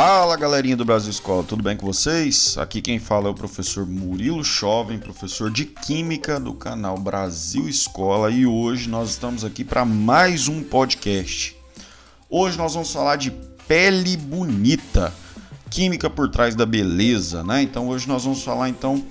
Fala galerinha do Brasil Escola, tudo bem com vocês? Aqui quem fala é o professor Murilo Jovem, professor de Química do canal Brasil Escola e hoje nós estamos aqui para mais um podcast. Hoje nós vamos falar de pele bonita, química por trás da beleza, né? Então hoje nós vamos falar então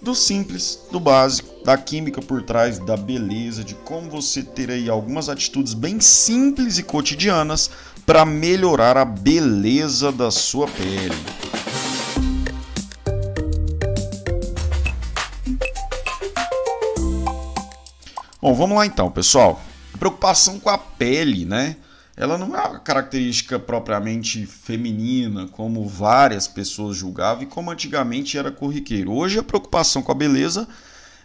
do simples, do básico, da química por trás da beleza, de como você ter aí algumas atitudes bem simples e cotidianas para melhorar a beleza da sua pele. Bom, vamos lá então, pessoal. Preocupação com a pele, né? Ela não é uma característica propriamente feminina, como várias pessoas julgavam e como antigamente era corriqueiro. Hoje a preocupação com a beleza,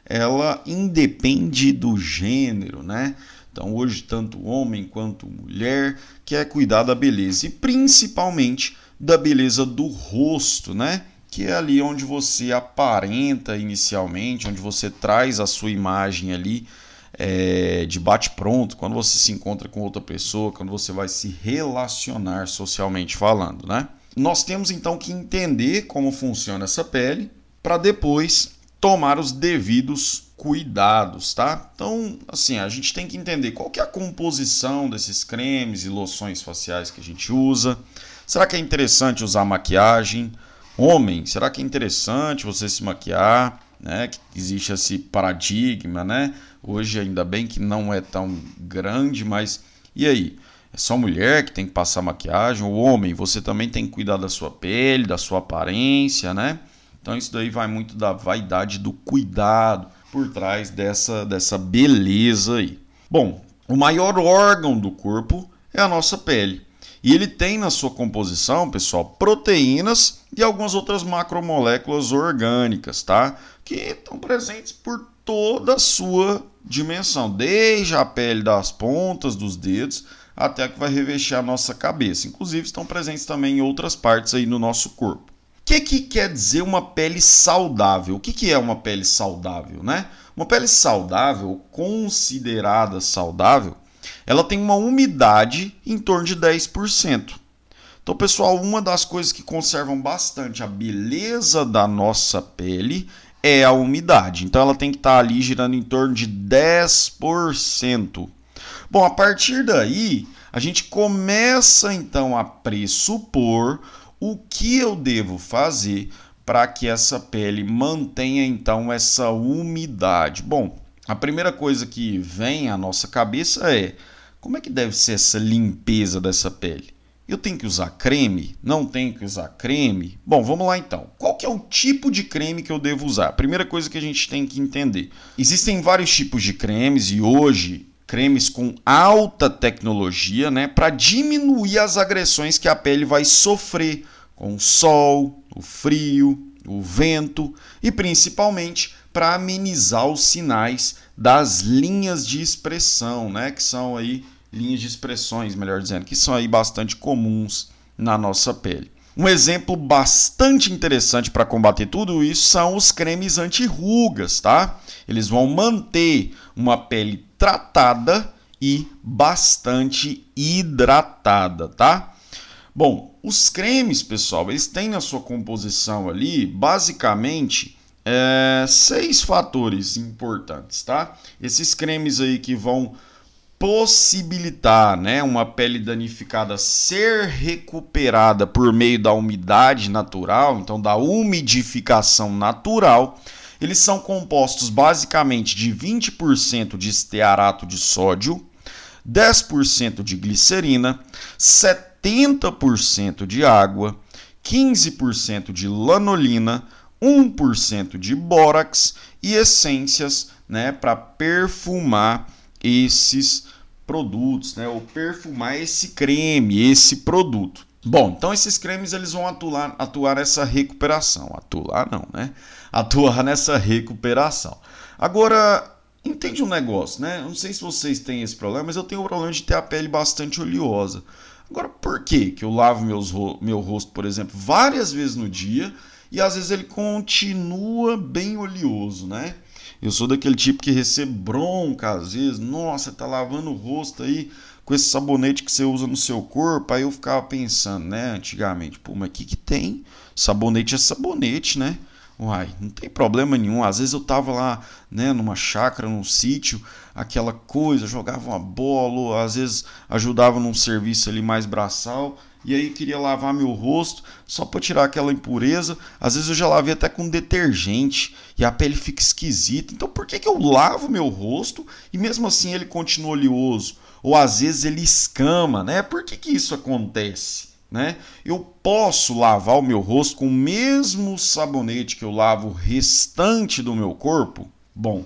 ela independe do gênero, né? Então, hoje, tanto homem quanto mulher quer cuidar da beleza e principalmente da beleza do rosto, né? Que é ali onde você aparenta inicialmente, onde você traz a sua imagem ali é, de bate-pronto, quando você se encontra com outra pessoa, quando você vai se relacionar socialmente falando, né? Nós temos então que entender como funciona essa pele para depois tomar os devidos cuidados, tá? Então, assim, a gente tem que entender qual que é a composição desses cremes e loções faciais que a gente usa. Será que é interessante usar maquiagem? Homem, será que é interessante você se maquiar? Né? Que existe esse paradigma, né? Hoje ainda bem que não é tão grande, mas e aí? É só mulher que tem que passar maquiagem? O homem, você também tem que cuidar da sua pele, da sua aparência, né? Então isso daí vai muito da vaidade, do cuidado por trás dessa, dessa beleza aí. Bom, o maior órgão do corpo é a nossa pele. E ele tem na sua composição, pessoal, proteínas e algumas outras macromoléculas orgânicas, tá? Que estão presentes por toda a sua dimensão, desde a pele das pontas dos dedos até a que vai revestir a nossa cabeça. Inclusive estão presentes também em outras partes aí no nosso corpo. O que, que quer dizer uma pele saudável? O que, que é uma pele saudável, né? Uma pele saudável, considerada saudável, ela tem uma umidade em torno de 10%. Então, pessoal, uma das coisas que conservam bastante a beleza da nossa pele é a umidade. Então, ela tem que estar ali girando em torno de 10%. Bom, a partir daí, a gente começa então a pressupor o que eu devo fazer para que essa pele mantenha então essa umidade? Bom, a primeira coisa que vem à nossa cabeça é como é que deve ser essa limpeza dessa pele? Eu tenho que usar creme? Não tenho que usar creme? Bom, vamos lá então. Qual que é o tipo de creme que eu devo usar? Primeira coisa que a gente tem que entender. Existem vários tipos de cremes e hoje cremes com alta tecnologia, né, para diminuir as agressões que a pele vai sofrer com o sol, o frio, o vento e principalmente para amenizar os sinais das linhas de expressão, né, que são aí linhas de expressões, melhor dizendo, que são aí bastante comuns na nossa pele. Um exemplo bastante interessante para combater tudo isso são os cremes anti-rugas, tá? Eles vão manter uma pele tratada e bastante hidratada, tá? Bom, os cremes, pessoal, eles têm na sua composição ali, basicamente, é, seis fatores importantes, tá? Esses cremes aí que vão possibilitar né, uma pele danificada ser recuperada por meio da umidade natural, então da umidificação natural, eles são compostos basicamente de 20% de estearato de sódio, 10% de glicerina, 70 80% de água, 15% de lanolina, 1% de bórax e essências né, para perfumar esses produtos, né, ou perfumar esse creme, esse produto. Bom, então esses cremes eles vão atuar, atuar nessa recuperação. Atuar não, né? Atuar nessa recuperação. Agora, entende um negócio, né? Não sei se vocês têm esse problema, mas eu tenho o problema de ter a pele bastante oleosa. Agora, por que que eu lavo meus, meu rosto, por exemplo, várias vezes no dia e às vezes ele continua bem oleoso, né? Eu sou daquele tipo que recebe bronca às vezes. Nossa, tá lavando o rosto aí com esse sabonete que você usa no seu corpo. Aí eu ficava pensando, né, antigamente, pô, mas o que, que tem? Sabonete é sabonete, né? Uai, não tem problema nenhum. Às vezes eu tava lá, né, numa chácara, num sítio, aquela coisa, jogava uma bola, às vezes ajudava num serviço ali mais braçal, e aí queria lavar meu rosto só para tirar aquela impureza. Às vezes eu já lavei até com detergente e a pele fica esquisita. Então por que, que eu lavo meu rosto e mesmo assim ele continua oleoso? Ou às vezes ele escama, né? Por que, que isso acontece? Né? Eu posso lavar o meu rosto com o mesmo sabonete que eu lavo o restante do meu corpo? Bom,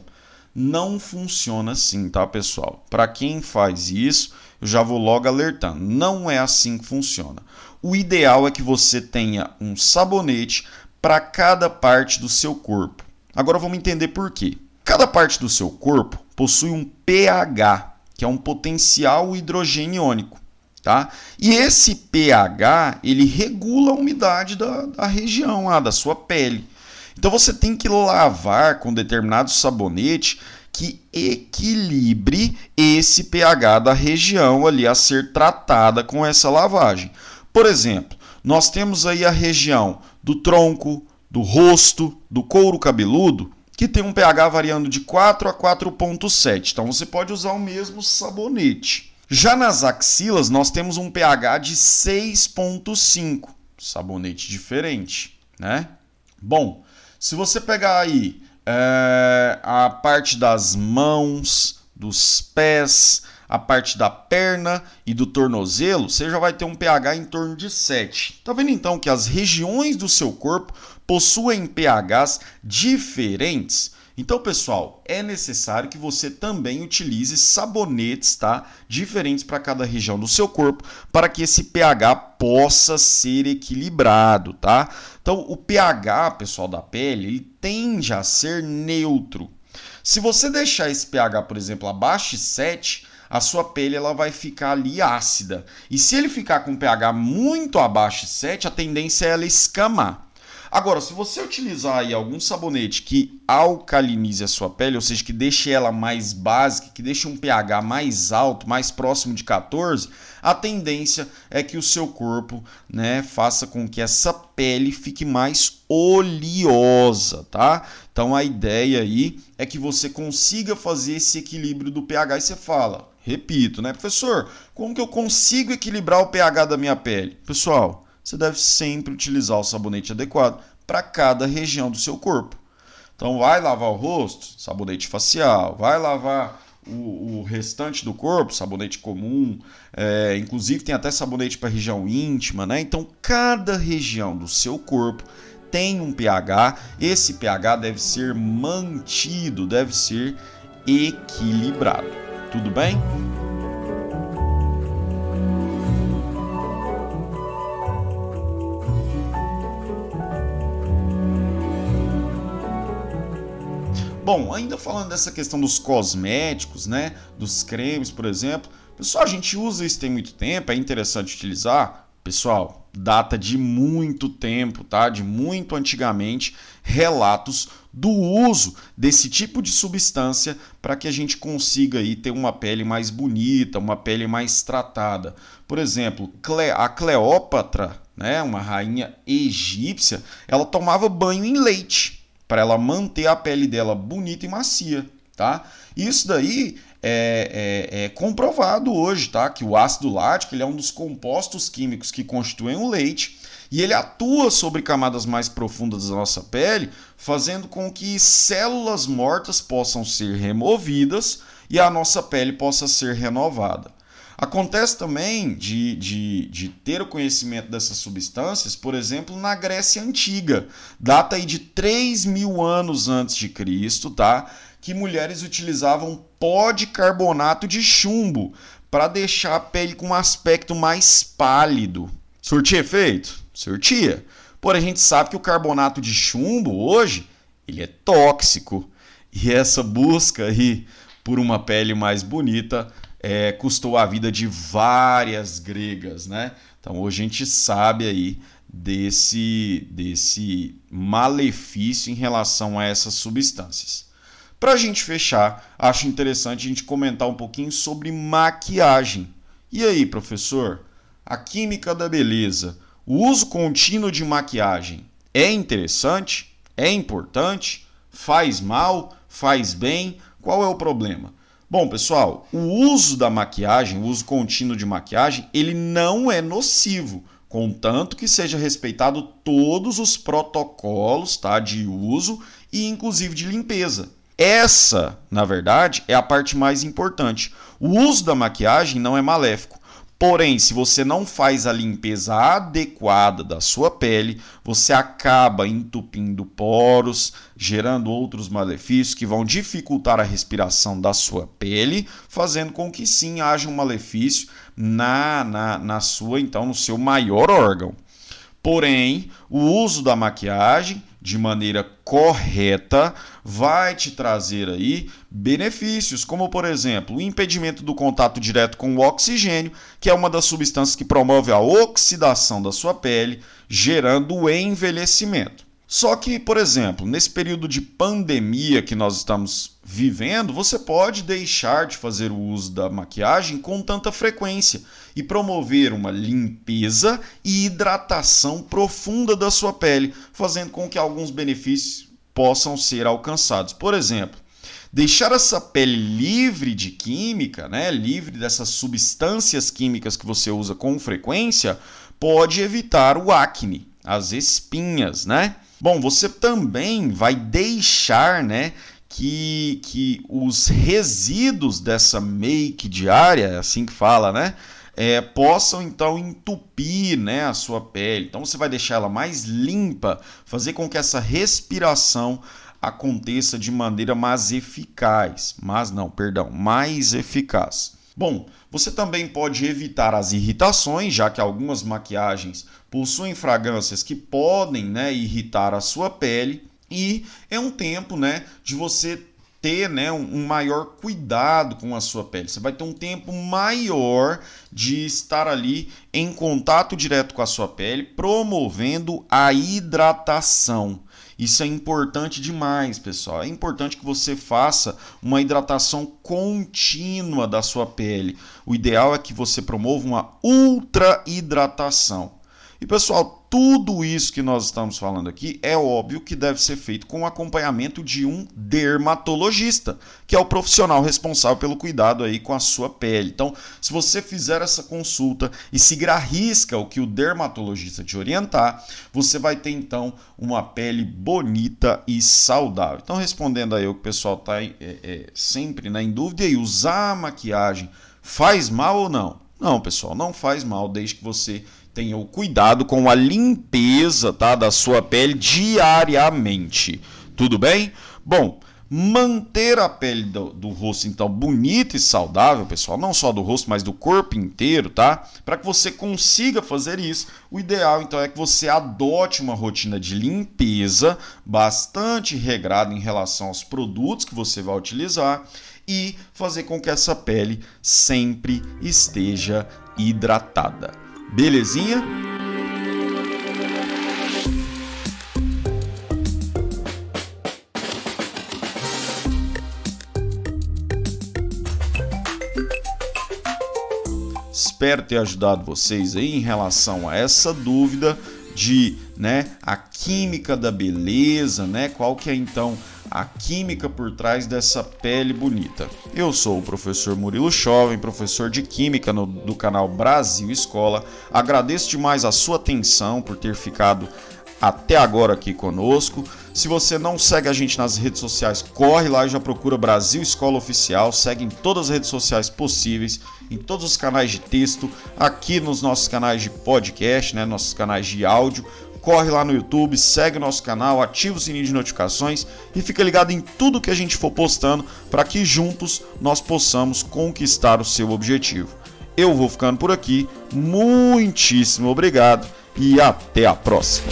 não funciona assim, tá, pessoal? Para quem faz isso, eu já vou logo alertando. Não é assim que funciona. O ideal é que você tenha um sabonete para cada parte do seu corpo. Agora vamos entender por quê. Cada parte do seu corpo possui um pH, que é um potencial hidrogênio iônico tá? E esse pH ele regula a umidade da, da região, ah, da sua pele. Então você tem que lavar com determinado sabonete que equilibre esse pH da região ali a ser tratada com essa lavagem. Por exemplo, nós temos aí a região do tronco, do rosto, do couro cabeludo, que tem um pH variando de 4 a 4.7. Então você pode usar o mesmo sabonete. Já nas axilas, nós temos um pH de 6,5. Sabonete diferente, né? Bom, se você pegar aí é, a parte das mãos, dos pés, a parte da perna e do tornozelo, você já vai ter um pH em torno de 7. Tá vendo então que as regiões do seu corpo possuem pHs diferentes? Então, pessoal, é necessário que você também utilize sabonetes, tá? Diferentes para cada região do seu corpo, para que esse pH possa ser equilibrado, tá? Então, o pH, pessoal, da pele, ele tende a ser neutro. Se você deixar esse pH, por exemplo, abaixo de 7, a sua pele ela vai ficar ali ácida. E se ele ficar com pH muito abaixo de 7, a tendência é ela escamar. Agora, se você utilizar aí algum sabonete que alcalinize a sua pele, ou seja, que deixe ela mais básica, que deixe um pH mais alto, mais próximo de 14, a tendência é que o seu corpo, né, faça com que essa pele fique mais oleosa, tá? Então a ideia aí é que você consiga fazer esse equilíbrio do pH e você fala, repito, né, professor, como que eu consigo equilibrar o pH da minha pele? Pessoal, você deve sempre utilizar o sabonete adequado para cada região do seu corpo. Então, vai lavar o rosto, sabonete facial, vai lavar o, o restante do corpo, sabonete comum, é, inclusive tem até sabonete para região íntima, né? Então, cada região do seu corpo tem um pH, esse pH deve ser mantido, deve ser equilibrado. Tudo bem? Bom, ainda falando dessa questão dos cosméticos, né, dos cremes, por exemplo, pessoal, a gente usa isso tem muito tempo, é interessante utilizar. Pessoal, data de muito tempo, tá? De muito antigamente, relatos do uso desse tipo de substância para que a gente consiga aí ter uma pele mais bonita, uma pele mais tratada. Por exemplo, a Cleópatra, né, uma rainha egípcia, ela tomava banho em leite para ela manter a pele dela bonita e macia, tá? Isso daí é, é, é, comprovado hoje, tá? Que o ácido lático ele é um dos compostos químicos que constituem o leite e ele atua sobre camadas mais profundas da nossa pele, fazendo com que células mortas possam ser removidas e a nossa pele possa ser renovada. Acontece também de, de, de ter o conhecimento dessas substâncias, por exemplo, na Grécia Antiga, data aí de 3 mil anos antes de Cristo, tá? Que mulheres utilizavam pó de carbonato de chumbo para deixar a pele com um aspecto mais pálido. Surtia efeito? Surtia. Porém, a gente sabe que o carbonato de chumbo hoje ele é tóxico. E essa busca aí por uma pele mais bonita é, custou a vida de várias gregas, né? Então hoje a gente sabe aí desse, desse malefício em relação a essas substâncias. Para a gente fechar, acho interessante a gente comentar um pouquinho sobre maquiagem. E aí, professor? A química da beleza, o uso contínuo de maquiagem é interessante? É importante? Faz mal? Faz bem? Qual é o problema? Bom, pessoal, o uso da maquiagem, o uso contínuo de maquiagem, ele não é nocivo, contanto que seja respeitado todos os protocolos, tá, de uso e inclusive de limpeza. Essa, na verdade, é a parte mais importante. O uso da maquiagem não é maléfico. Porém, se você não faz a limpeza adequada da sua pele, você acaba entupindo poros, gerando outros malefícios que vão dificultar a respiração da sua pele, fazendo com que sim haja um malefício na, na, na sua, então, no seu maior órgão. Porém, o uso da maquiagem de maneira correta vai te trazer aí benefícios, como por exemplo, o impedimento do contato direto com o oxigênio, que é uma das substâncias que promove a oxidação da sua pele, gerando o envelhecimento. Só que, por exemplo, nesse período de pandemia que nós estamos vivendo, você pode deixar de fazer o uso da maquiagem com tanta frequência e promover uma limpeza e hidratação profunda da sua pele, fazendo com que alguns benefícios possam ser alcançados. Por exemplo, deixar essa pele livre de química, né, livre dessas substâncias químicas que você usa com frequência, pode evitar o acne, as espinhas, né? Bom, você também vai deixar, né, que, que os resíduos dessa make diária, é assim que fala, né, é, possam então entupir né, a sua pele. Então você vai deixar ela mais limpa, fazer com que essa respiração aconteça de maneira mais eficaz. Mas não, perdão, mais eficaz. Bom, você também pode evitar as irritações, já que algumas maquiagens possuem fragrâncias que podem né, irritar a sua pele. E é um tempo né, de você ter né, um maior cuidado com a sua pele. Você vai ter um tempo maior de estar ali em contato direto com a sua pele, promovendo a hidratação. Isso é importante demais, pessoal. É importante que você faça uma hidratação contínua da sua pele. O ideal é que você promova uma ultra hidratação. E pessoal, tudo isso que nós estamos falando aqui é óbvio que deve ser feito com o acompanhamento de um dermatologista, que é o profissional responsável pelo cuidado aí com a sua pele. Então, se você fizer essa consulta e seguir a risca o que o dermatologista te orientar, você vai ter então uma pele bonita e saudável. Então, respondendo aí o que o pessoal está é, é, sempre né, em dúvida, e usar maquiagem faz mal ou não? Não, pessoal, não faz mal desde que você tenha o cuidado com a limpeza tá, da sua pele diariamente. Tudo bem? Bom, manter a pele do, do, rosto então bonita e saudável, pessoal, não só do rosto, mas do corpo inteiro, tá? Para que você consiga fazer isso, o ideal então é que você adote uma rotina de limpeza bastante regrada em relação aos produtos que você vai utilizar e fazer com que essa pele sempre esteja hidratada. Belezinha? Espero ter ajudado vocês aí em relação a essa dúvida de, né, a química da beleza, né? Qual que é então a química por trás dessa pele bonita. Eu sou o professor Murilo Jovem, professor de Química no, do canal Brasil Escola. Agradeço demais a sua atenção por ter ficado até agora aqui conosco. Se você não segue a gente nas redes sociais, corre lá e já procura Brasil Escola Oficial. Segue em todas as redes sociais possíveis, em todos os canais de texto, aqui nos nossos canais de podcast, né, nossos canais de áudio corre lá no YouTube, segue nosso canal, ativa o sininho de notificações e fica ligado em tudo que a gente for postando para que juntos nós possamos conquistar o seu objetivo. Eu vou ficando por aqui, muitíssimo obrigado e até a próxima.